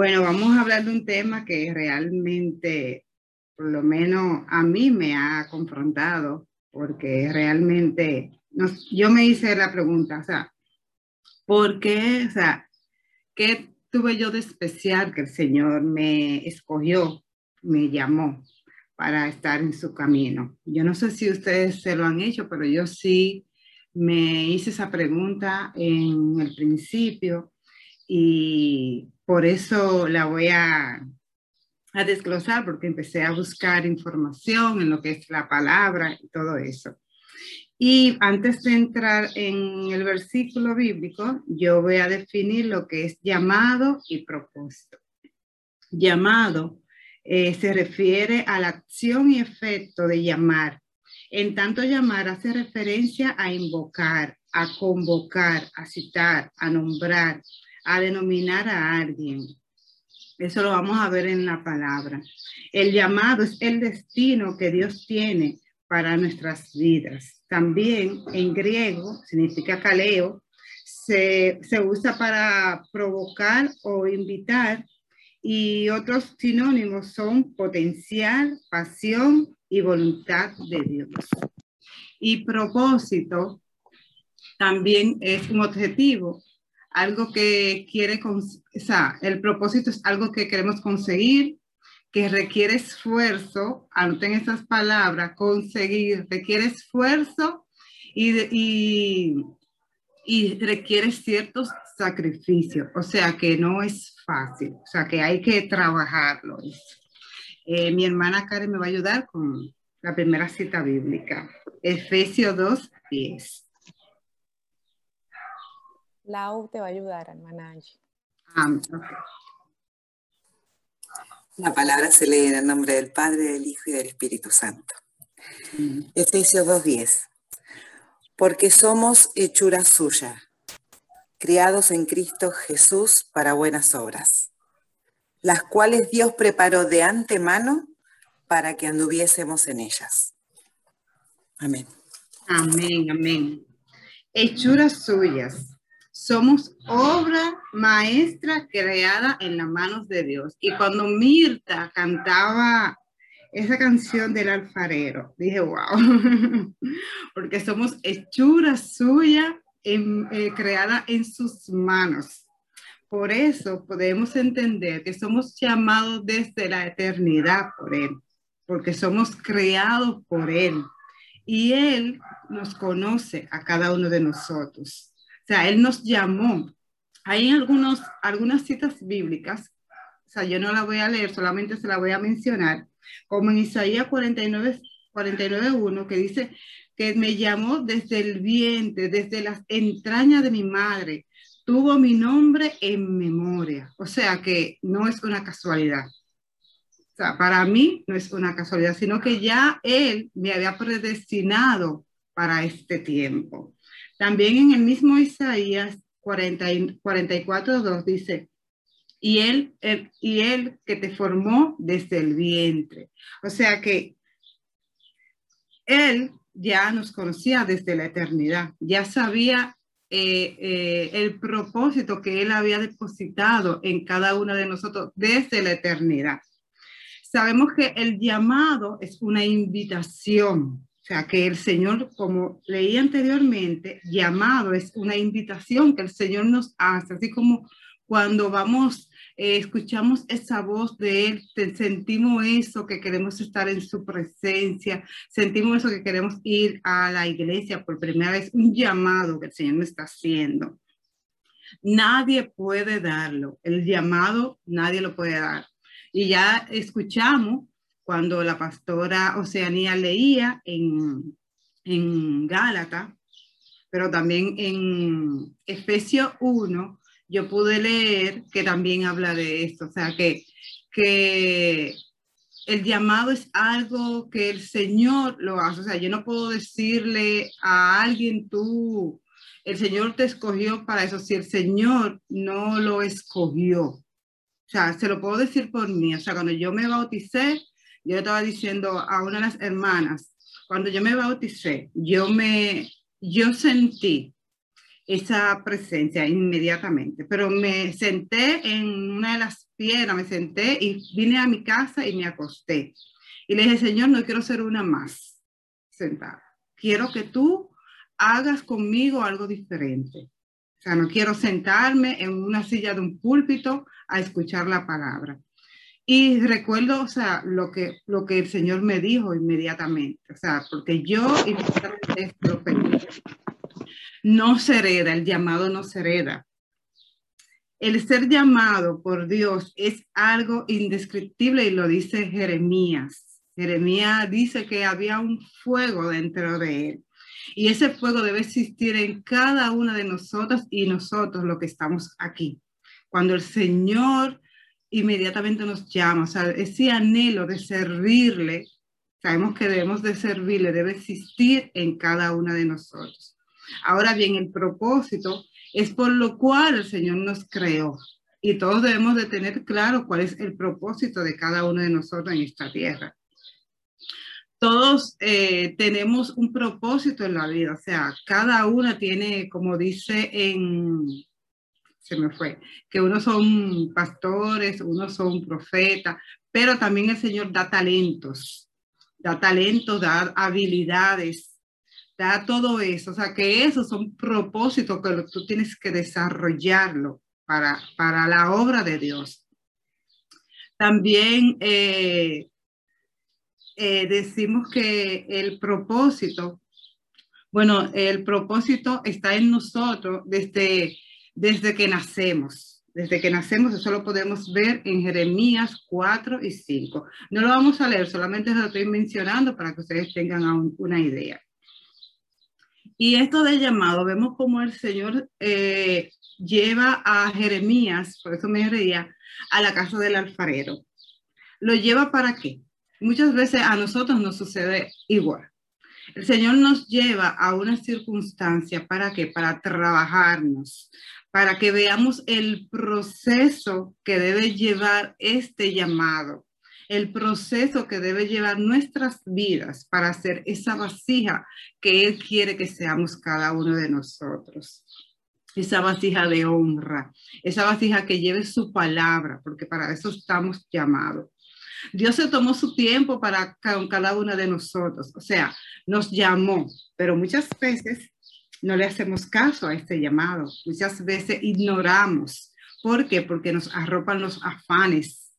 Bueno, vamos a hablar de un tema que realmente, por lo menos a mí me ha confrontado, porque realmente yo me hice la pregunta, o sea, ¿por qué? O sea, ¿qué tuve yo de especial que el Señor me escogió, me llamó para estar en su camino? Yo no sé si ustedes se lo han hecho, pero yo sí me hice esa pregunta en el principio y por eso la voy a, a desglosar, porque empecé a buscar información en lo que es la palabra y todo eso. Y antes de entrar en el versículo bíblico, yo voy a definir lo que es llamado y propósito. Llamado eh, se refiere a la acción y efecto de llamar. En tanto llamar hace referencia a invocar, a convocar, a citar, a nombrar, a denominar a alguien. Eso lo vamos a ver en la palabra. El llamado es el destino que Dios tiene para nuestras vidas. También en griego significa caleo, se, se usa para provocar o invitar y otros sinónimos son potencial, pasión y voluntad de Dios. Y propósito también es un objetivo algo que quiere, o sea, el propósito es algo que queremos conseguir, que requiere esfuerzo, anoten esas palabras, conseguir, requiere esfuerzo y, y, y requiere ciertos sacrificios, o sea que no es fácil, o sea que hay que trabajarlo. Eh, mi hermana Karen me va a ayudar con la primera cita bíblica, Efesios 2, 10. Lau te va a ayudar, hermana Angie. La palabra se lee en el nombre del Padre, del Hijo y del Espíritu Santo. Mm. Efesios 2.10. Porque somos hechura suya, criados en Cristo Jesús para buenas obras, las cuales Dios preparó de antemano para que anduviésemos en ellas. Amén. Amén, amén. Hechuras suyas somos obra maestra creada en las manos de Dios. Y cuando Mirta cantaba esa canción del alfarero, dije, wow, porque somos hechura suya eh, creada en sus manos. Por eso podemos entender que somos llamados desde la eternidad por Él, porque somos creados por Él. Y Él nos conoce a cada uno de nosotros sea, Él nos llamó. Hay algunos, algunas citas bíblicas, o sea, yo no la voy a leer, solamente se la voy a mencionar, como en Isaías 49, 49.1, que dice que me llamó desde el vientre, desde las entrañas de mi madre, tuvo mi nombre en memoria. O sea que no es una casualidad. O sea, para mí no es una casualidad, sino que ya Él me había predestinado para este tiempo. También en el mismo Isaías 40, 44, 2 dice, y él, y él que te formó desde el vientre. O sea que él ya nos conocía desde la eternidad, ya sabía eh, eh, el propósito que él había depositado en cada uno de nosotros desde la eternidad. Sabemos que el llamado es una invitación, sea, que el Señor, como leí anteriormente, llamado es una invitación que el Señor nos hace, así como cuando vamos, eh, escuchamos esa voz de Él, sentimos eso, que queremos estar en su presencia, sentimos eso, que queremos ir a la iglesia por primera vez, un llamado que el Señor nos está haciendo. Nadie puede darlo, el llamado nadie lo puede dar. Y ya escuchamos cuando la pastora Oceanía leía en, en Gálata, pero también en Efesios 1, yo pude leer que también habla de esto, o sea, que, que el llamado es algo que el Señor lo hace, o sea, yo no puedo decirle a alguien tú, el Señor te escogió para eso, si el Señor no lo escogió. O sea, se lo puedo decir por mí, o sea, cuando yo me bauticé, yo estaba diciendo a una de las hermanas, cuando yo me bauticé, yo me, yo sentí esa presencia inmediatamente, pero me senté en una de las piedras, me senté y vine a mi casa y me acosté. Y le dije, Señor, no quiero ser una más sentada. Quiero que tú hagas conmigo algo diferente. O sea, no quiero sentarme en una silla de un púlpito a escuchar la palabra. Y recuerdo, o sea, lo que, lo que el Señor me dijo inmediatamente, o sea, porque yo no se hereda, el llamado no se hereda. El ser llamado por Dios es algo indescriptible y lo dice Jeremías. Jeremías dice que había un fuego dentro de él. Y ese fuego debe existir en cada una de nosotros y nosotros lo que estamos aquí. Cuando el Señor inmediatamente nos llama, o sea, ese anhelo de servirle, sabemos que debemos de servirle, debe existir en cada una de nosotros. Ahora bien, el propósito es por lo cual el Señor nos creó. Y todos debemos de tener claro cuál es el propósito de cada uno de nosotros en esta tierra. Todos eh, tenemos un propósito en la vida, o sea, cada una tiene, como dice en, se me fue, que unos son pastores, unos son profetas, pero también el Señor da talentos, da talentos, da habilidades, da todo eso. O sea, que esos son propósitos que tú tienes que desarrollarlo para, para la obra de Dios. También eh, eh, decimos que el propósito, bueno, el propósito está en nosotros desde, desde que nacemos. Desde que nacemos, eso lo podemos ver en Jeremías 4 y 5. No lo vamos a leer, solamente lo estoy mencionando para que ustedes tengan una idea. Y esto de llamado, vemos como el Señor eh, lleva a Jeremías, por eso me reía, a la casa del alfarero. ¿Lo lleva para qué? Muchas veces a nosotros nos sucede igual. El Señor nos lleva a una circunstancia para qué? Para trabajarnos, para que veamos el proceso que debe llevar este llamado el proceso que debe llevar nuestras vidas para hacer esa vasija que Él quiere que seamos cada uno de nosotros. Esa vasija de honra, esa vasija que lleve su palabra, porque para eso estamos llamados. Dios se tomó su tiempo para cada una de nosotros, o sea, nos llamó, pero muchas veces no le hacemos caso a este llamado, muchas veces ignoramos. ¿Por qué? Porque nos arropan los afanes,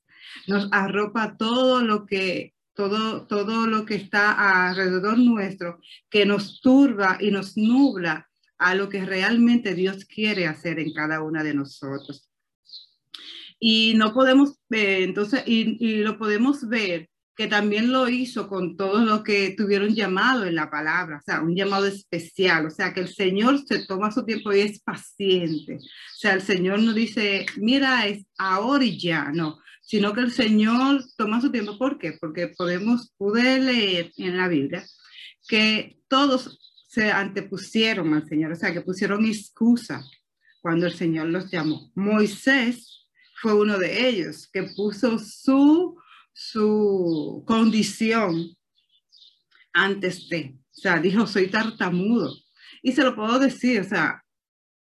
nos arropa todo lo que todo, todo lo que está alrededor nuestro, que nos turba y nos nubla a lo que realmente Dios quiere hacer en cada una de nosotros. Y no podemos ver, entonces, y, y lo podemos ver que también lo hizo con todos los que tuvieron llamado en la palabra, o sea, un llamado especial, o sea, que el Señor se toma su tiempo y es paciente. O sea, el Señor no dice, mira, es ahora y ya, no, sino que el Señor toma su tiempo. ¿Por qué? Porque podemos, pude leer en la Biblia que todos se antepusieron al Señor, o sea, que pusieron excusa cuando el Señor los llamó. Moisés fue uno de ellos que puso su, su condición antes de, o sea, dijo, soy tartamudo. Y se lo puedo decir, o sea,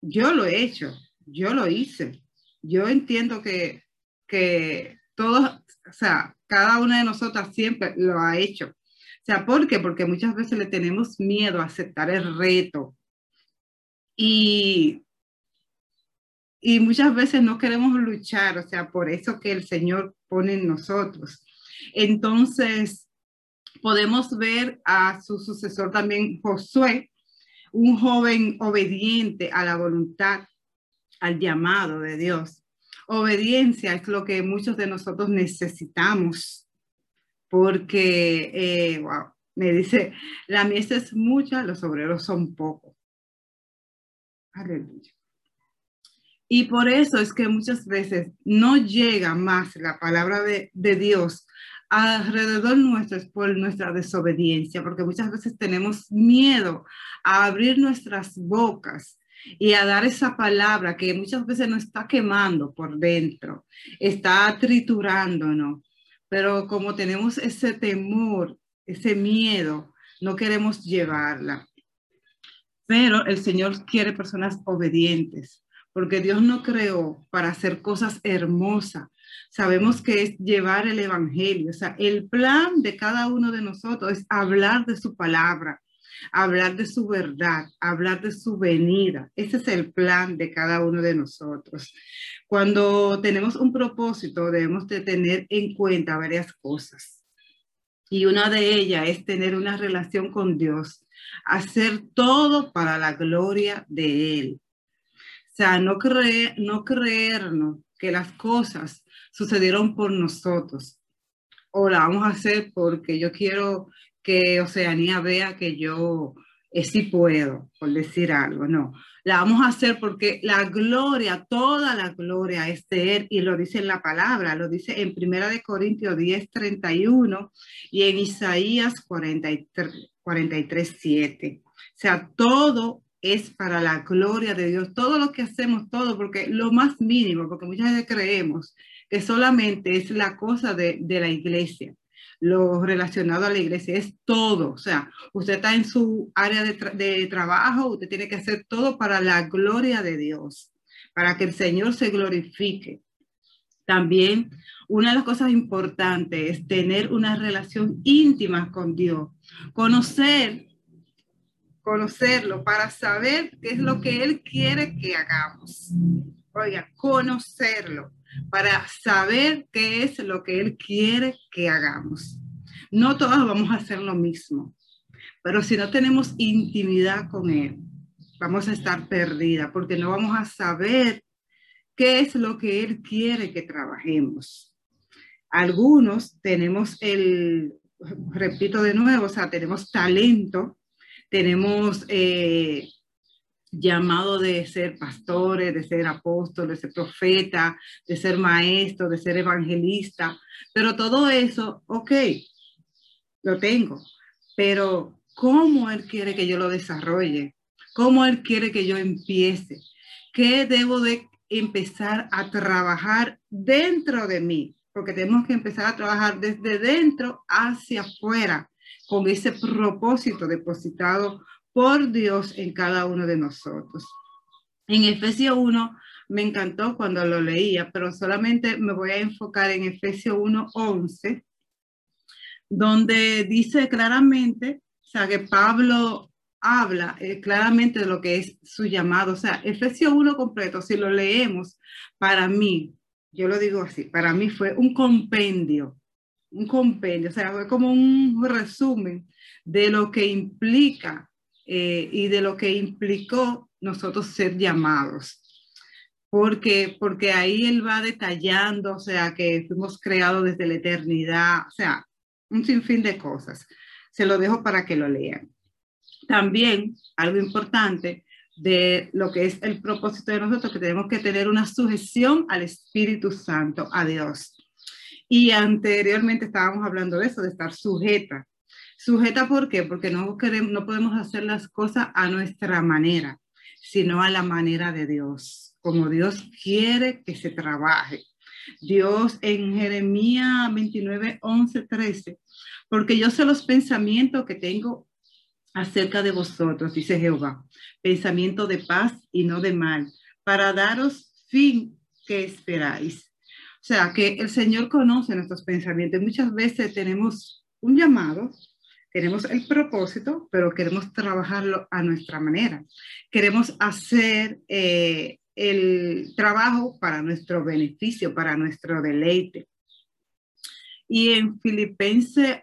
yo lo he hecho, yo lo hice. Yo entiendo que que todos, o sea, cada una de nosotras siempre lo ha hecho. O sea, ¿por qué? Porque muchas veces le tenemos miedo a aceptar el reto. Y, y muchas veces no queremos luchar, o sea, por eso que el Señor pone en nosotros. Entonces, podemos ver a su sucesor también, Josué, un joven obediente a la voluntad, al llamado de Dios. Obediencia es lo que muchos de nosotros necesitamos, porque, eh, wow, me dice, la mies es mucha, los obreros son pocos. Aleluya. Y por eso es que muchas veces no llega más la palabra de, de Dios alrededor nuestro es por nuestra desobediencia, porque muchas veces tenemos miedo a abrir nuestras bocas y a dar esa palabra que muchas veces nos está quemando por dentro, está triturándonos, pero como tenemos ese temor, ese miedo, no queremos llevarla. Pero el Señor quiere personas obedientes, porque Dios no creó para hacer cosas hermosas. Sabemos que es llevar el Evangelio. O sea, el plan de cada uno de nosotros es hablar de su palabra, hablar de su verdad, hablar de su venida. Ese es el plan de cada uno de nosotros. Cuando tenemos un propósito, debemos de tener en cuenta varias cosas. Y una de ellas es tener una relación con Dios, hacer todo para la gloria de Él. Sea, no, creer, no creernos que las cosas sucedieron por nosotros o la vamos a hacer porque yo quiero que Oceanía vea que yo eh, sí puedo, por decir algo, no. La vamos a hacer porque la gloria, toda la gloria es de Él y lo dice en la palabra, lo dice en Primera de Corintios 10, 31 y en Isaías 43, 43, 7. O sea, todo es para la gloria de Dios, todo lo que hacemos, todo, porque lo más mínimo, porque muchas veces creemos que solamente es la cosa de, de la iglesia lo relacionado a la iglesia, es todo. O sea, usted está en su área de, trabajo, usted tiene que hacer todo para la gloria de Dios, para que el Señor se glorifique. También una de las cosas importantes es tener una relación íntima con Dios, conocer, conocerlo para saber qué es lo que Él quiere que hagamos. Oiga, conocerlo para saber qué es lo que Él quiere que hagamos. No todos vamos a hacer lo mismo, pero si no tenemos intimidad con Él, vamos a estar perdida porque no vamos a saber qué es lo que Él quiere que trabajemos. Algunos tenemos el, repito de nuevo, o sea, tenemos talento, tenemos eh, llamado de ser pastores, de ser apóstoles, de ser profeta, de ser maestro, de ser evangelista, pero todo eso, ok, lo tengo, pero ¿cómo Él quiere que yo lo desarrolle? ¿Cómo Él quiere que yo empiece? ¿Qué debo de empezar a trabajar dentro de mí? Porque tenemos que empezar a trabajar desde dentro hacia afuera con ese propósito depositado por Dios en cada uno de nosotros. En Efesios 1 me encantó cuando lo leía, pero solamente me voy a enfocar en Efesios 1, 11, donde dice claramente, o sea, que Pablo habla eh, claramente de lo que es su llamado. O sea, Efesios 1 completo, si lo leemos, para mí, yo lo digo así, para mí fue un compendio, un compendio, o sea, fue como un resumen de lo que implica eh, y de lo que implicó nosotros ser llamados. Porque, porque ahí él va detallando, o sea, que fuimos creados desde la eternidad, o sea, un sinfín de cosas. Se lo dejo para que lo lean. También algo importante de lo que es el propósito de nosotros, que tenemos que tener una sujeción al Espíritu Santo, a Dios. Y anteriormente estábamos hablando de eso, de estar sujeta Sujeta, ¿por qué? Porque no, queremos, no podemos hacer las cosas a nuestra manera, sino a la manera de Dios, como Dios quiere que se trabaje. Dios en Jeremías 29, 11, 13, porque yo sé los pensamientos que tengo acerca de vosotros, dice Jehová, pensamiento de paz y no de mal, para daros fin que esperáis. O sea, que el Señor conoce nuestros pensamientos. Muchas veces tenemos un llamado, tenemos el propósito, pero queremos trabajarlo a nuestra manera. Queremos hacer eh, el trabajo para nuestro beneficio, para nuestro deleite. Y en Filipenses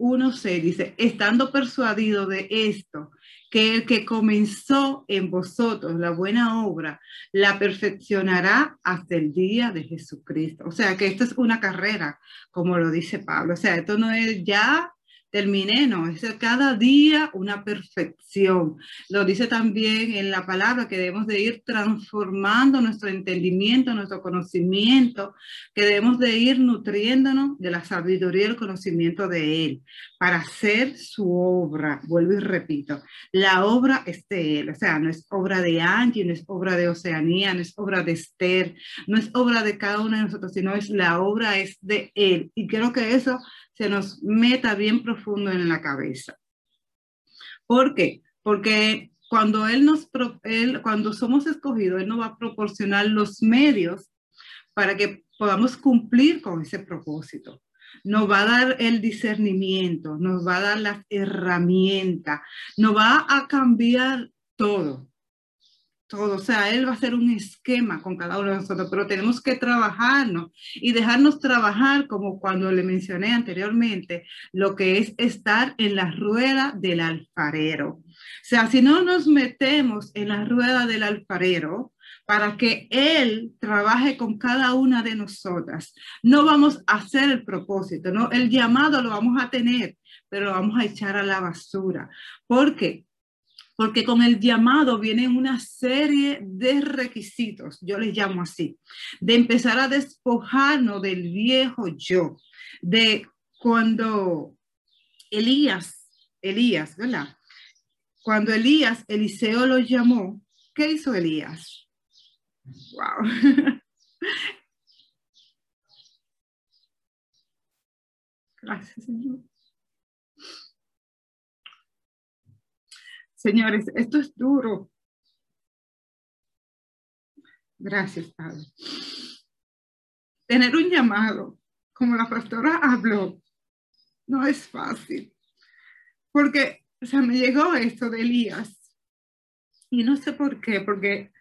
1.6 dice, estando persuadido de esto, que el que comenzó en vosotros la buena obra, la perfeccionará hasta el día de Jesucristo. O sea, que esto es una carrera, como lo dice Pablo. O sea, esto no es ya terminé, no, es cada día una perfección. Lo dice también en la palabra que debemos de ir transformando nuestro entendimiento, nuestro conocimiento, que debemos de ir nutriéndonos de la sabiduría y el conocimiento de Él para hacer su obra. Vuelvo y repito, la obra es de Él, o sea, no es obra de Angie, no es obra de Oceanía, no es obra de Esther, no es obra de cada uno de nosotros, sino es la obra es de Él. Y creo que eso se nos meta bien profundo en la cabeza. ¿Por qué? Porque cuando Él nos, él, cuando somos escogidos, Él nos va a proporcionar los medios para que podamos cumplir con ese propósito. Nos va a dar el discernimiento, nos va a dar las herramientas, nos va a cambiar todo todo. O sea, Él va a hacer un esquema con cada uno de nosotros, pero tenemos que trabajarnos y dejarnos trabajar como cuando le mencioné anteriormente, lo que es estar en la rueda del alfarero. O sea, si no nos metemos en la rueda del alfarero, para que Él trabaje con cada una de nosotras. No vamos a hacer el propósito, ¿no? El llamado lo vamos a tener, pero lo vamos a echar a la basura. porque porque con el llamado vienen una serie de requisitos, yo les llamo así, de empezar a despojarnos del viejo yo, de cuando Elías, Elías, ¿verdad? Cuando Elías, Eliseo lo llamó, ¿qué hizo Elías? Wow. Gracias, Señor. Señores, esto es duro. Gracias, Padre. Tener un llamado, como la pastora habló, no es fácil. Porque o me llegó esto de Elías. Y no sé por qué, porque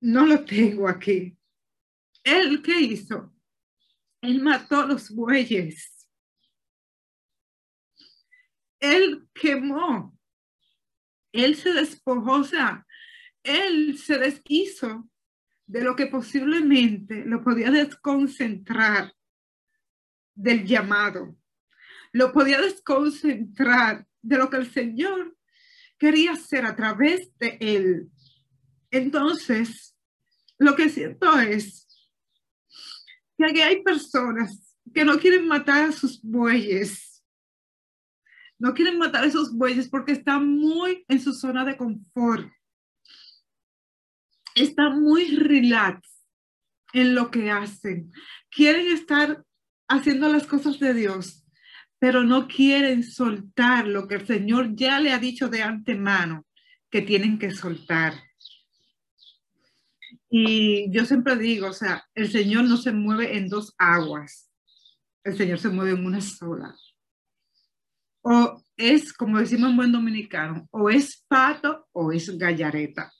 no lo tengo aquí. ¿Él qué hizo? Él mató los bueyes. Él quemó él se despojó, o sea, él se deshizo de lo que posiblemente lo podía desconcentrar del llamado, lo podía desconcentrar de lo que el Señor quería hacer a través de él. Entonces, lo que siento es que aquí hay personas que no quieren matar a sus bueyes, no quieren matar a esos bueyes porque están muy en su zona de confort. Están muy relax en lo que hacen. Quieren estar haciendo las cosas de Dios, pero no quieren soltar lo que el Señor ya le ha dicho de antemano que tienen que soltar. Y yo siempre digo, o sea, el Señor no se mueve en dos aguas, el Señor se mueve en una sola o es, como decimos en buen dominicano, o es pato o es gallareta.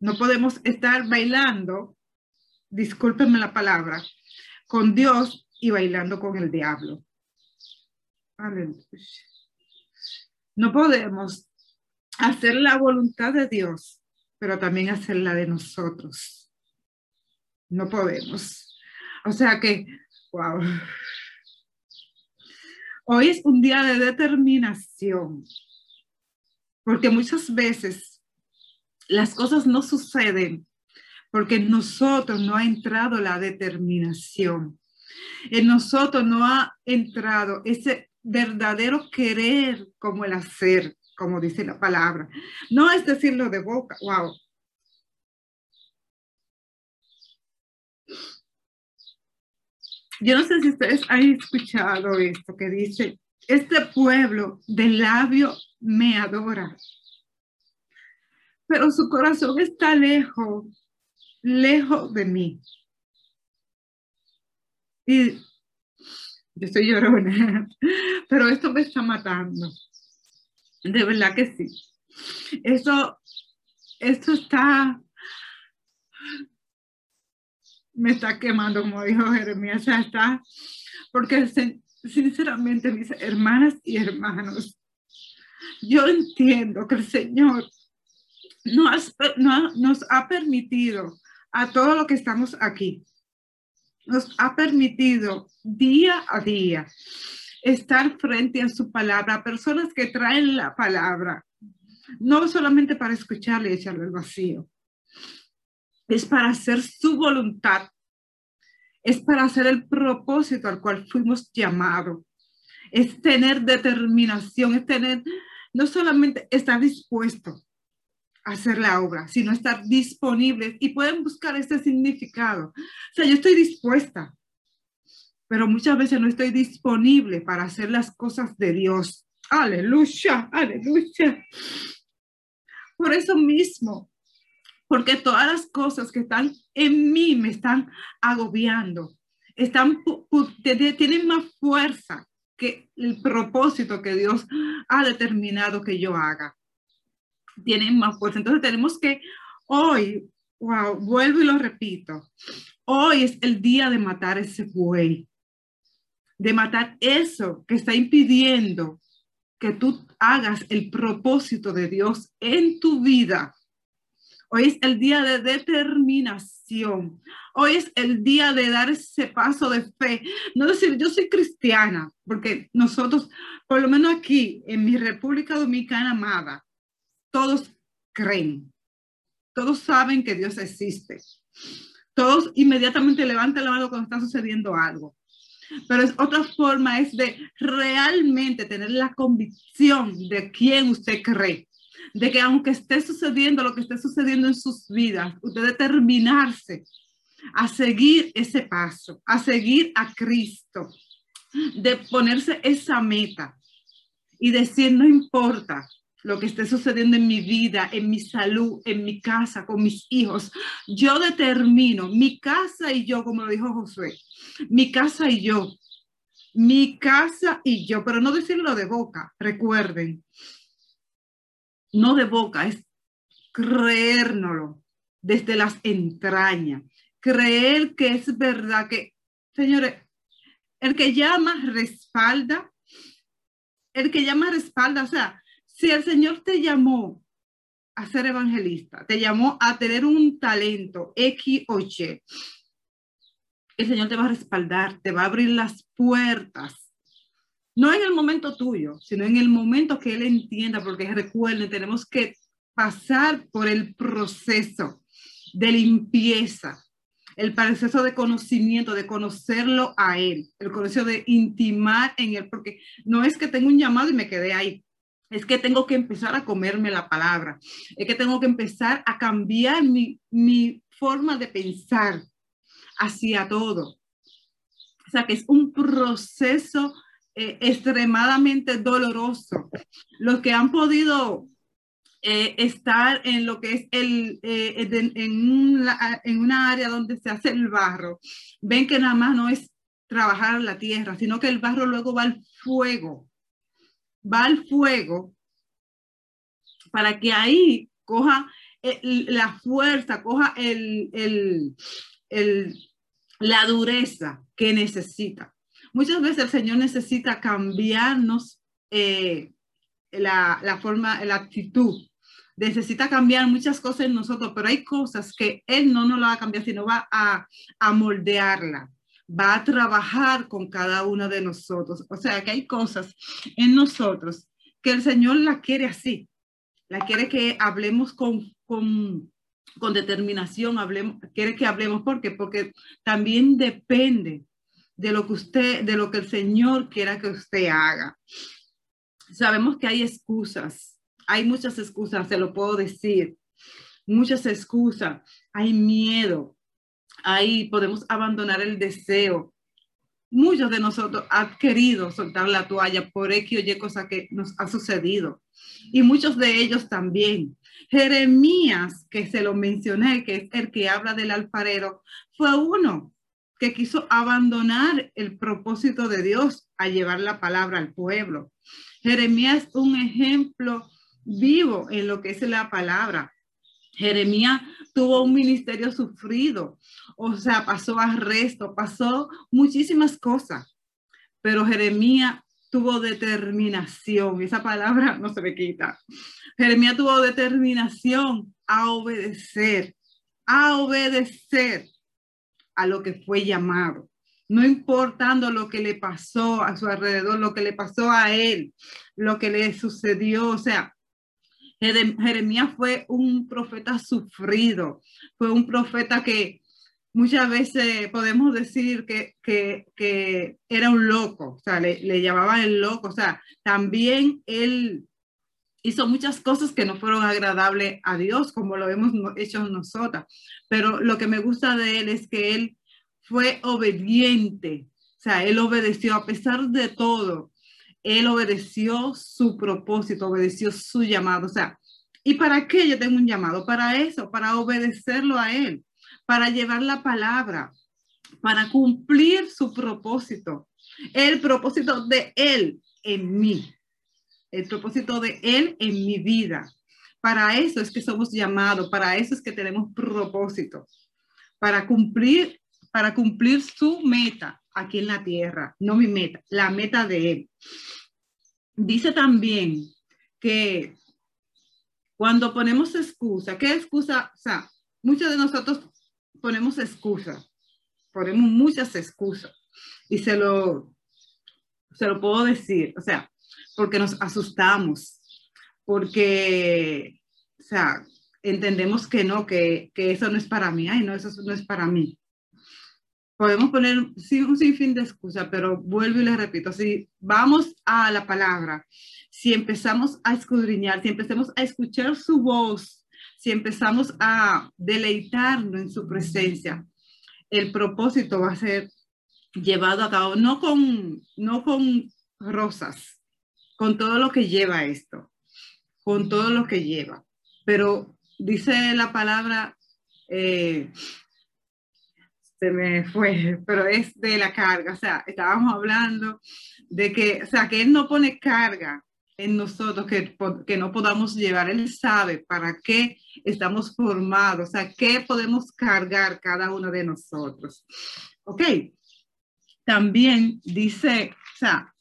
No podemos estar bailando, discúlpenme la palabra, con Dios y bailando con el diablo. No podemos hacer la voluntad de Dios, pero también hacer la de nosotros. No podemos. O sea que, wow. Hoy es un día de determinación, porque muchas veces las cosas no suceden porque en nosotros no ha entrado la determinación. En nosotros no ha entrado ese verdadero querer como el hacer, como dice la palabra. No es decirlo de boca, wow, Yo no sé si ustedes han escuchado esto que dice, este pueblo de labio me adora, pero su corazón está lejos, lejos de mí. Y yo estoy llorona, pero esto me está matando. De verdad que sí. Eso, esto está me está quemando, como dijo Jeremías, ya está, porque sinceramente, mis hermanas y hermanos, yo entiendo que el Señor nos, nos ha permitido a todo lo que estamos aquí, nos ha permitido día a día estar frente a su palabra, personas que traen la palabra, no solamente para escucharle y echarle el vacío, es para hacer su voluntad, es para hacer el propósito al cual fuimos llamados, es tener determinación, es tener, no solamente estar dispuesto a hacer la obra, sino estar disponible y pueden buscar este significado. O sea, yo estoy dispuesta, pero muchas veces no estoy disponible para hacer las cosas de Dios. Aleluya, aleluya. por eso mismo, porque todas las cosas que están en mí me están agobiando, están, tienen más fuerza que el propósito que Dios ha determinado que yo haga. Tienen más fuerza. Entonces tenemos que hoy, wow, vuelvo y lo repito, hoy es el día de matar ese buey, de matar eso que está impidiendo que tú hagas el propósito de Dios en tu vida. Hoy es el día de determinación. Hoy es el día de dar ese paso de fe. No decir, yo soy cristiana, porque nosotros, por lo menos aquí en mi República Dominicana amada, todos creen. Todos saben que Dios existe. Todos inmediatamente levantan la mano cuando está sucediendo algo. Pero es otra forma es de realmente tener la convicción de quién usted cree. De que aunque esté sucediendo lo que esté sucediendo en sus vidas, usted determinarse a seguir ese paso, a seguir a Cristo, de ponerse esa meta y decir, no importa lo que esté sucediendo en mi vida, en mi salud, en mi casa, con mis hijos, yo determino mi casa y yo, como lo dijo Josué, mi casa y yo, mi casa y yo, pero no decirlo de boca, recuerden, no de boca, es creérnoslo desde las entrañas, creer que es verdad que, señores, el que llama respalda, el que llama respalda, o sea, si el Señor te llamó a ser evangelista, te llamó a tener un talento X o Y, el Señor te va a respaldar, te va a abrir las puertas. No en el momento tuyo, sino en el momento que Él entienda, porque recuerden, tenemos que pasar por el proceso de limpieza, el proceso de conocimiento, de conocerlo a Él, el proceso de intimar en Él, porque no es que tengo un llamado y me quedé ahí, es que tengo que empezar a comerme la palabra, es que tengo que empezar a cambiar mi, mi forma de pensar, hacia todo. O sea, que es un proceso eh, extremadamente doloroso. Los que han podido eh, estar en lo que es el, eh, en, una, en una área donde se hace el barro, ven que nada más no es trabajar la tierra, sino que el barro luego va al fuego, va al fuego para que ahí coja la fuerza, coja el, el, la dureza que necesita. Muchas veces el Señor necesita cambiarnos eh, la, la, forma, la actitud. Necesita cambiar muchas cosas en nosotros, pero hay cosas que Él no nos la va a cambiar, sino va a, a moldearla va a trabajar con cada uno de nosotros. O sea que hay cosas en nosotros que el Señor la quiere así. La quiere que hablemos con, con, con determinación, hablemos, quiere que hablemos, ¿por qué? Porque también depende de lo que usted, de lo que el Señor quiera que usted haga. Sabemos que hay excusas, hay muchas excusas, se lo puedo decir, muchas excusas, hay miedo, ahí podemos abandonar el deseo. Muchos de nosotros han querido soltar la toalla por X o Y cosa que nos ha sucedido. Y muchos de ellos también. Jeremías, que se lo mencioné, que es el que habla del alfarero, fue uno quiso abandonar el propósito de Dios a llevar la palabra al pueblo. Jeremías es un ejemplo vivo en lo que es la palabra. Jeremías tuvo un ministerio sufrido, o sea, pasó arresto, pasó muchísimas cosas, pero Jeremías tuvo determinación, esa palabra no se me quita. Jeremías tuvo determinación a obedecer, a obedecer a lo que fue llamado, no importando lo que le pasó a su alrededor, lo que le pasó a él, lo que le sucedió, o sea, Jeremías fue un profeta sufrido, fue un profeta que muchas veces podemos decir que, que, era un loco, o sea, le, le llamaban el loco, o sea, también él hizo muchas cosas que no fueron agradables a Dios, como lo hemos hecho nosotras, pero lo que me gusta de él es que él fue obediente, o sea, él obedeció a pesar de todo, él obedeció su propósito, obedeció su llamado, o sea, ¿Y para qué yo tengo un llamado? Para eso, para obedecerlo a Él, para llevar la palabra, para cumplir su propósito, el propósito de Él en mí, el propósito de Él en mi vida. Para eso es que somos llamados, para eso es que tenemos propósito, para cumplir, para cumplir su meta aquí en la tierra, no mi meta, la meta de Él. Dice también que cuando ponemos excusa, ¿qué excusa? O sea, muchos de nosotros ponemos excusa, ponemos muchas excusas y se lo, se lo puedo decir, o sea, porque nos asustamos, porque, o sea, entendemos que no, que, que eso no es para mí, ay, no, eso no es para mí. Podemos poner un sinfín de excusas, pero vuelvo y les repito, si vamos a la palabra, si empezamos a escudriñar, si empezamos a escuchar su voz, si empezamos a deleitarnos en su presencia, el propósito va a ser llevado a cabo, no con, no con rosas, con todo lo que lleva esto, con todo lo que lleva. Pero dice la palabra, eh, se me fue, pero es de la carga, o sea, estábamos hablando de que, o sea, que Él no pone carga en nosotros que, que no podamos llevar, Él sabe para qué estamos formados, o sea, qué podemos cargar cada uno de nosotros. Ok, también dice, o sea,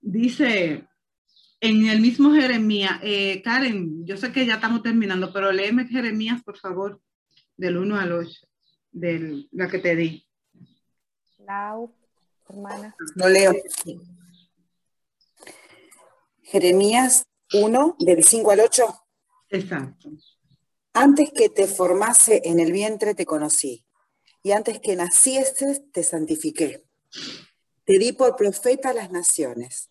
dice en el mismo Jeremías, eh, Karen, yo sé que ya estamos terminando, pero léeme Jeremías, por favor, del 1 al 8, de la que te di. Lau, hermana. Lo leo. Jeremías 1, del 5 al 8. Exacto. Antes que te formase en el vientre te conocí, y antes que nacieses te santifiqué. Te di por profeta a las naciones.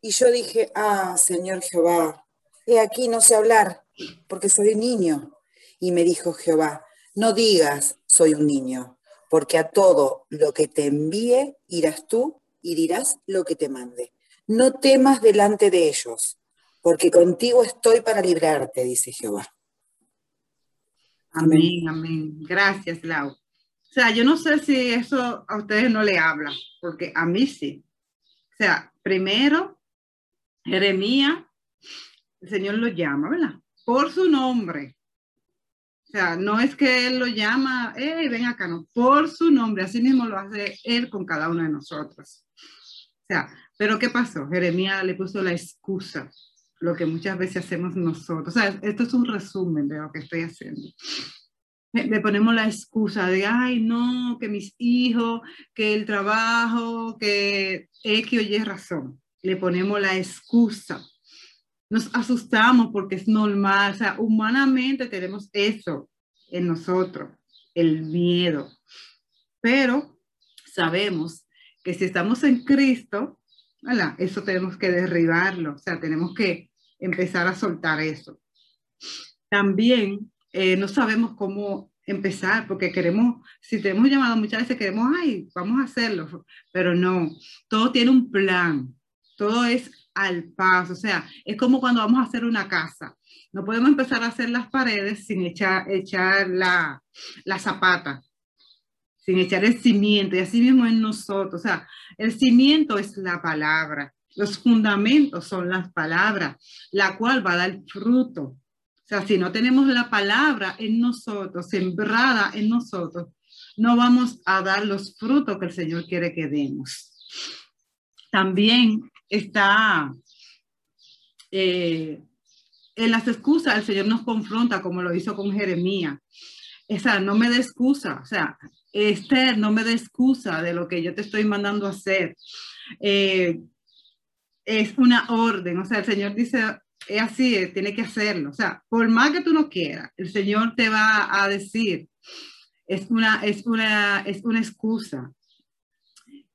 Y yo dije, ah, Señor Jehová, he aquí no sé hablar, porque soy un niño. Y me dijo Jehová, no digas, soy un niño, porque a todo lo que te envíe irás tú y dirás lo que te mande. No temas delante de ellos, porque contigo estoy para librarte, dice Jehová. Amén, amén. Gracias, Lau. O sea, yo no sé si eso a ustedes no le habla, porque a mí sí. O sea, primero, Jeremías, el Señor lo llama, ¿verdad? Por su nombre. O sea, no es que Él lo llama, hey, ven acá, no, por su nombre. Así mismo lo hace Él con cada uno de nosotros. O sea, pero ¿qué pasó? Jeremías le puso la excusa, lo que muchas veces hacemos nosotros. O sea, esto es un resumen de lo que estoy haciendo. Le ponemos la excusa de, ay, no, que mis hijos, que el trabajo, que X o Y razón. Le ponemos la excusa. Nos asustamos porque es normal. O sea, humanamente tenemos eso en nosotros, el miedo. Pero sabemos que si estamos en Cristo, eso tenemos que derribarlo, o sea, tenemos que empezar a soltar eso. También eh, no sabemos cómo empezar, porque queremos, si te hemos llamado muchas veces, queremos, ay, vamos a hacerlo, pero no, todo tiene un plan, todo es al paso, o sea, es como cuando vamos a hacer una casa. No podemos empezar a hacer las paredes sin echar, echar la, la zapata sin echar el cimiento, y así mismo en nosotros. O sea, el cimiento es la palabra, los fundamentos son las palabras, la cual va a dar fruto. O sea, si no tenemos la palabra en nosotros, sembrada en nosotros, no vamos a dar los frutos que el Señor quiere que demos. También está eh, en las excusas, el Señor nos confronta como lo hizo con Jeremías. Esa, no me dé excusa, o sea, Esther, no me dé excusa de lo que yo te estoy mandando a hacer. Eh, es una orden, o sea, el Señor dice, es así, tiene que hacerlo. O sea, por más que tú no quieras, el Señor te va a decir, es una, es una, es una excusa.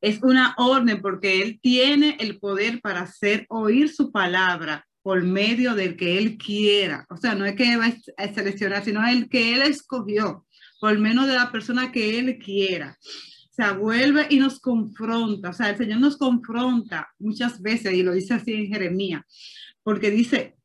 Es una orden porque Él tiene el poder para hacer oír su palabra por medio del que Él quiera. O sea, no es que va a seleccionar, sino el que Él escogió por menos de la persona que Él quiera. O sea, vuelve y nos confronta. O sea, el Señor nos confronta muchas veces, y lo dice así en Jeremías, porque dice,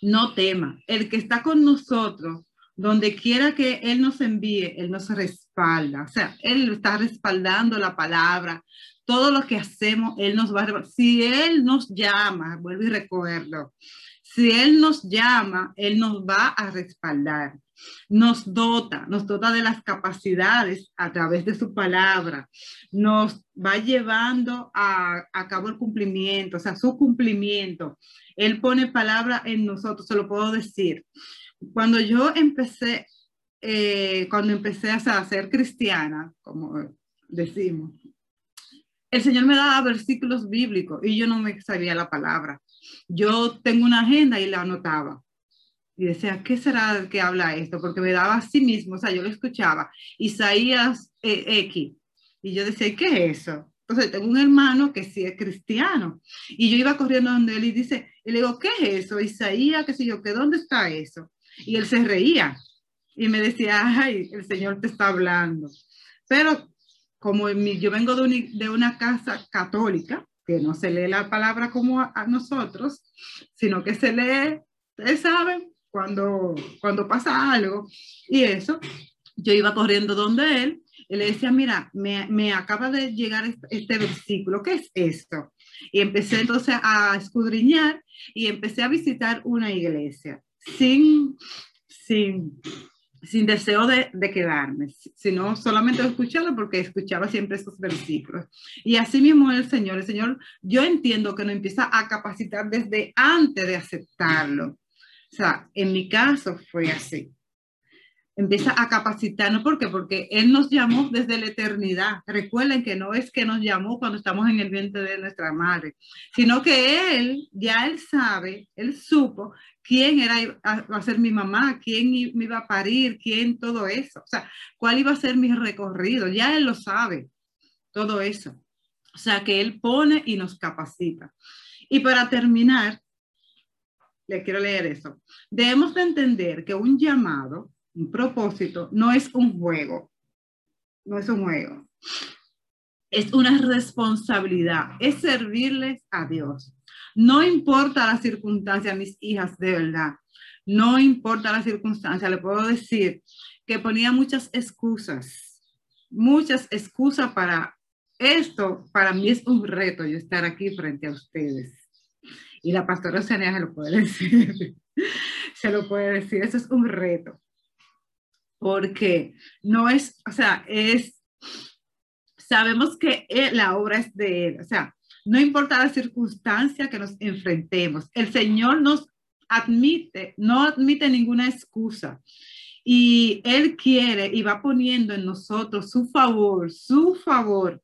no tema. El que está con nosotros, donde quiera que Él nos envíe, Él nos respalda. O sea, Él está respaldando la palabra. Todo lo que hacemos, Él nos va a... Si Él nos llama, vuelvo y recuerdo, si Él nos llama, Él nos va a respaldar. Nos dota, nos dota de las capacidades a través de su palabra. Nos va llevando a, a cabo el cumplimiento, o sea, su cumplimiento. Él pone palabra en nosotros, se lo puedo decir. Cuando yo empecé, eh, cuando empecé a ser cristiana, como decimos, el Señor me daba versículos bíblicos y yo no me sabía la palabra. Yo tengo una agenda y la anotaba. Y decía, ¿qué será que habla esto? Porque me daba a sí mismo, o sea, yo lo escuchaba. Isaías eh, X. Y yo decía, ¿qué es eso? Entonces, tengo un hermano que sí es cristiano. Y yo iba corriendo donde él y dice, y le digo, ¿qué es eso? Isaías, qué sé yo, ¿qué dónde está eso? Y él se reía y me decía, ay, el Señor te está hablando. Pero como yo vengo de, una casa católica, que no se lee la palabra como a, nosotros, sino que se lee, ustedes saben, cuando, cuando pasa algo. Y eso, yo iba corriendo donde él y le decía, mira, me, me acaba de llegar este, este, versículo, ¿qué es esto? Y empecé entonces a escudriñar y empecé a visitar una iglesia sin, sin, sin deseo de, de, quedarme, sino solamente escucharlo porque escuchaba siempre estos versículos. Y así mismo el Señor, el Señor, yo entiendo que nos empieza a capacitar desde antes de aceptarlo. O sea, en mi caso fue así empieza a capacitarnos. ¿Por qué? Porque Él nos llamó desde la eternidad. Recuerden que no es que nos llamó cuando estamos en el vientre de nuestra madre, sino que Él, ya Él sabe, Él supo quién era, va a ser mi mamá, quién me iba a parir, quién todo eso. O sea, cuál iba a ser mi recorrido. Ya Él lo sabe, todo eso. O sea, que Él pone y nos capacita. Y para terminar, le quiero leer eso. Debemos de entender que un llamado un propósito no es un juego, no es un juego. Es una responsabilidad, es servirles a Dios. No importa la circunstancia, mis hijas, de verdad. No importa la circunstancia, le puedo decir que ponía muchas excusas, muchas excusas para esto. Para mí es un reto yo estar aquí frente a ustedes. Y la pastora se lo puede decir. se lo puede decir, eso es un reto porque no es, o sea, es, sabemos que la obra es de Él, o sea, no importa la circunstancia que nos enfrentemos, el Señor nos admite, no admite ninguna excusa. Y Él quiere y va poniendo en nosotros su favor, su favor.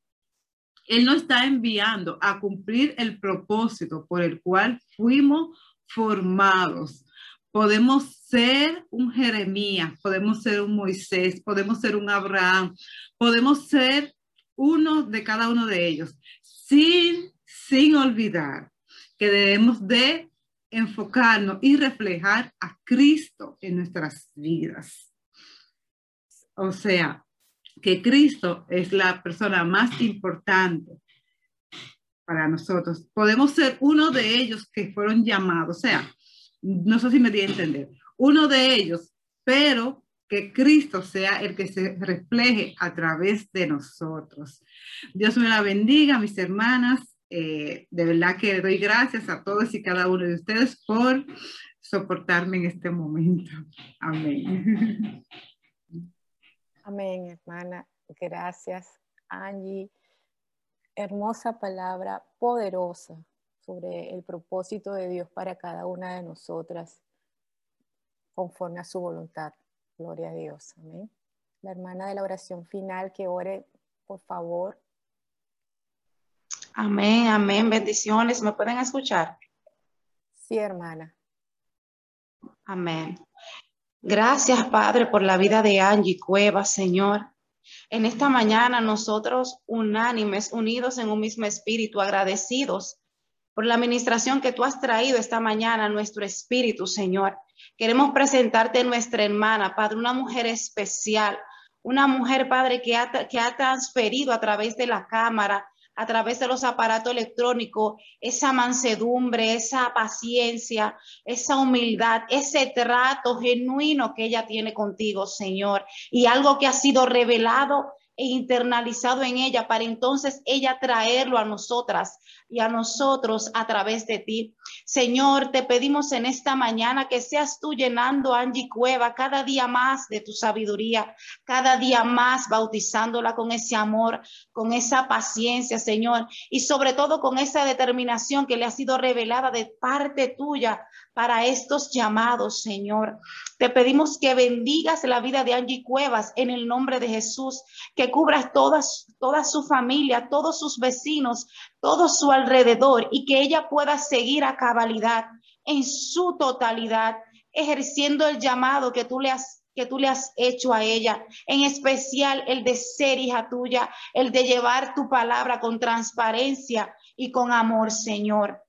Él nos está enviando a cumplir el propósito por el cual fuimos formados. Podemos ser un Jeremías, podemos ser un Moisés, podemos ser un Abraham, podemos ser uno de cada uno de ellos, sin, sin olvidar que debemos de enfocarnos y reflejar a Cristo en nuestras vidas. O sea, que Cristo es la persona más importante para nosotros. Podemos ser uno de ellos que fueron llamados. O sea, no sé si me di a entender, uno de ellos, pero que Cristo sea el que se refleje a través de nosotros. Dios me la bendiga, mis hermanas. Eh, de verdad que doy gracias a todos y cada uno de ustedes por soportarme en este momento. Amén. Amén, hermana. Gracias, Angie. Hermosa palabra, poderosa sobre el propósito de Dios para cada una de nosotras, conforme a su voluntad. Gloria a Dios. Amén. La hermana de la oración final que ore, por favor. Amén, amén. Bendiciones. ¿Me pueden escuchar? Sí, hermana. Amén. Gracias, Padre, por la vida de Angie Cueva, Señor. En esta mañana nosotros unánimes, unidos en un mismo espíritu, agradecidos por la administración que tú has traído esta mañana a nuestro espíritu, Señor. Queremos presentarte nuestra hermana, Padre, una mujer especial, una mujer, Padre, que ha, que ha transferido a través de la cámara a través de los aparatos electrónicos, esa mansedumbre, esa paciencia, esa humildad, ese trato genuino que ella tiene contigo, Señor, y algo que ha sido revelado e internalizado en ella para entonces ella traerlo a nosotras y a nosotros a través de ti. Señor, te pedimos en esta mañana que seas tú llenando a Angie Cueva cada día más de tu sabiduría, cada día más bautizándola con ese amor, con esa paciencia, Señor, y sobre todo con esa determinación que le ha sido revelada de parte tuya para estos llamados, Señor. Te pedimos que bendigas la vida de Angie Cuevas en el nombre de Jesús, que cubras todas, toda su familia, todos sus vecinos, todo su alrededor y que ella pueda seguir a cabalidad en su totalidad, ejerciendo el llamado que tú le has que tú le has hecho a ella, en especial el de ser hija tuya, el de llevar tu palabra con transparencia y con amor, Señor.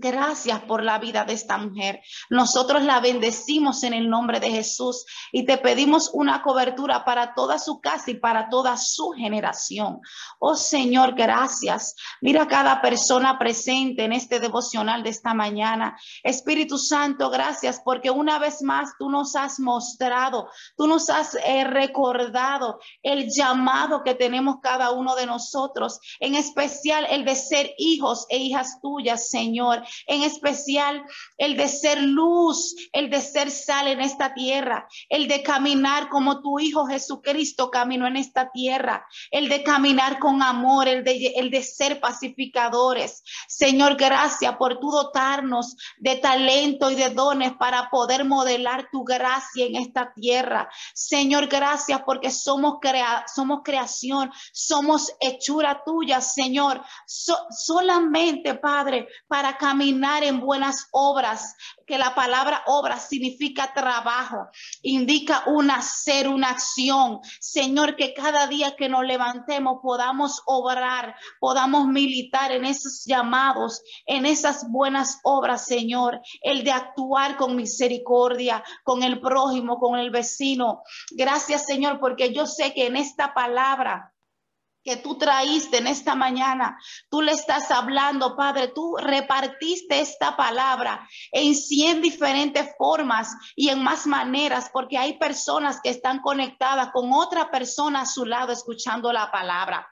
Gracias por la vida de esta mujer. Nosotros la bendecimos en el nombre de Jesús y te pedimos una cobertura para toda su casa y para toda su generación. Oh Señor, gracias. Mira cada persona presente en este devocional de esta mañana. Espíritu Santo, gracias porque una vez más tú nos has mostrado, tú nos has eh, recordado el llamado que tenemos cada uno de nosotros, en especial el de ser hijos e hijas tuyas, Señor en especial el de ser luz, el de ser sal en esta tierra, el de caminar como tu Hijo Jesucristo caminó en esta tierra, el de caminar con amor, el de, el de ser pacificadores. Señor, gracias por tu dotarnos de talento y de dones para poder modelar tu gracia en esta tierra. Señor, gracias porque somos, crea somos creación, somos hechura tuya, Señor. solamente, Padre, para caminar caminar en buenas obras, que la palabra obra significa trabajo, indica un hacer, una acción. Señor, que cada día que nos levantemos podamos obrar, podamos militar en esos llamados, en esas buenas obras, Señor, el de actuar con misericordia, con el prójimo, con el vecino. Gracias, Señor, porque yo sé que en esta palabra que tú traíste en esta mañana. Tú le estás hablando, Padre, tú repartiste esta palabra en cien diferentes formas y en más maneras, porque hay personas que están conectadas con otra persona a su lado escuchando la palabra.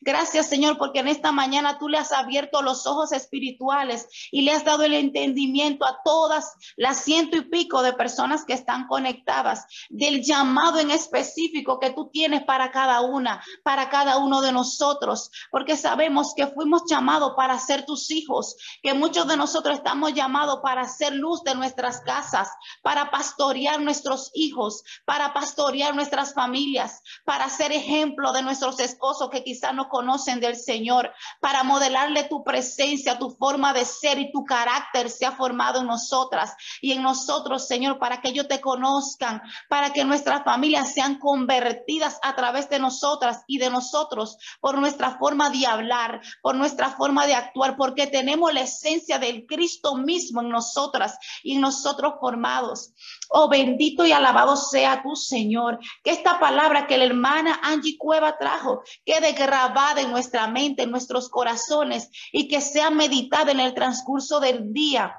Gracias, Señor, porque en esta mañana tú le has abierto los ojos espirituales y le has dado el entendimiento a todas las ciento y pico de personas que están conectadas del llamado en específico que tú tienes para cada una, para cada uno de nosotros, porque sabemos que fuimos llamados para ser tus hijos, que muchos de nosotros estamos llamados para ser luz de nuestras casas, para pastorear nuestros hijos, para pastorear nuestras familias, para ser ejemplo de nuestros esposos que quizás no conocen del Señor, para modelarle tu presencia, tu forma de ser y tu carácter se ha formado en nosotras y en nosotros, Señor, para que ellos te conozcan, para que nuestras familias sean convertidas a través de nosotras y de nosotros por nuestra forma de hablar, por nuestra forma de actuar, porque tenemos la esencia del Cristo mismo en nosotras y en nosotros formados. Oh, bendito y alabado sea tu Señor. Que esta palabra que la hermana Angie Cueva trajo quede grabada en nuestra mente, en nuestros corazones y que sea meditada en el transcurso del día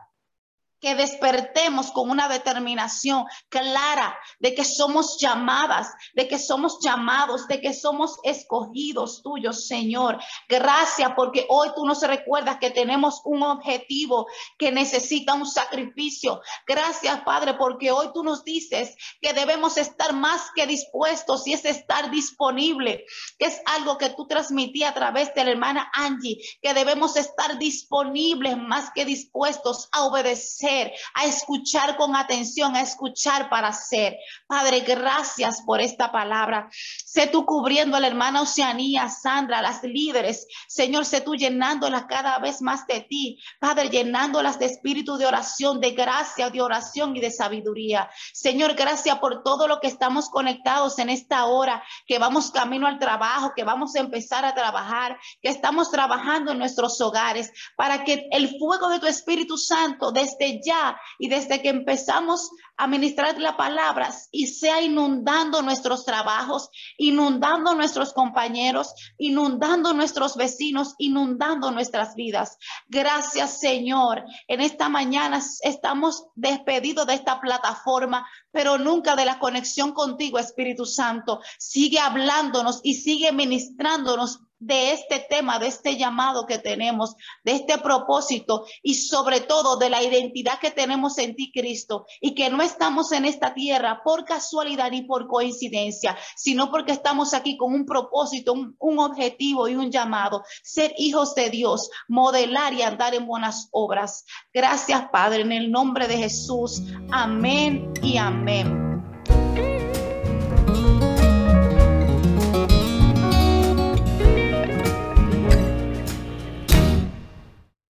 que despertemos con una determinación clara de que somos llamadas, de que somos llamados, de que somos escogidos tuyos, Señor. Gracias porque hoy tú nos recuerdas que tenemos un objetivo que necesita un sacrificio. Gracias, Padre, porque hoy tú nos dices que debemos estar más que dispuestos y es estar disponible, que es algo que tú transmití a través de la hermana Angie, que debemos estar disponibles más que dispuestos a obedecer a escuchar con atención, a escuchar para hacer. Padre, gracias por esta palabra. Sé tú cubriendo a la hermana Oceanía, Sandra, las líderes. Señor, sé tú llenándolas cada vez más de ti. Padre, llenándolas de espíritu de oración, de gracia, de oración y de sabiduría. Señor, gracias por todo lo que estamos conectados en esta hora, que vamos camino al trabajo, que vamos a empezar a trabajar, que estamos trabajando en nuestros hogares, para que el fuego de tu Espíritu Santo desde ya y desde que empezamos a ministrar la palabra y sea inundando nuestros trabajos, inundando nuestros compañeros, inundando nuestros vecinos, inundando nuestras vidas. Gracias Señor. En esta mañana estamos despedidos de esta plataforma, pero nunca de la conexión contigo, Espíritu Santo. Sigue hablándonos y sigue ministrándonos de este tema, de este llamado que tenemos, de este propósito y sobre todo de la identidad que tenemos en ti, Cristo, y que no estamos en esta tierra por casualidad ni por coincidencia, sino porque estamos aquí con un propósito, un, un objetivo y un llamado, ser hijos de Dios, modelar y andar en buenas obras. Gracias, Padre, en el nombre de Jesús. Amén y amén.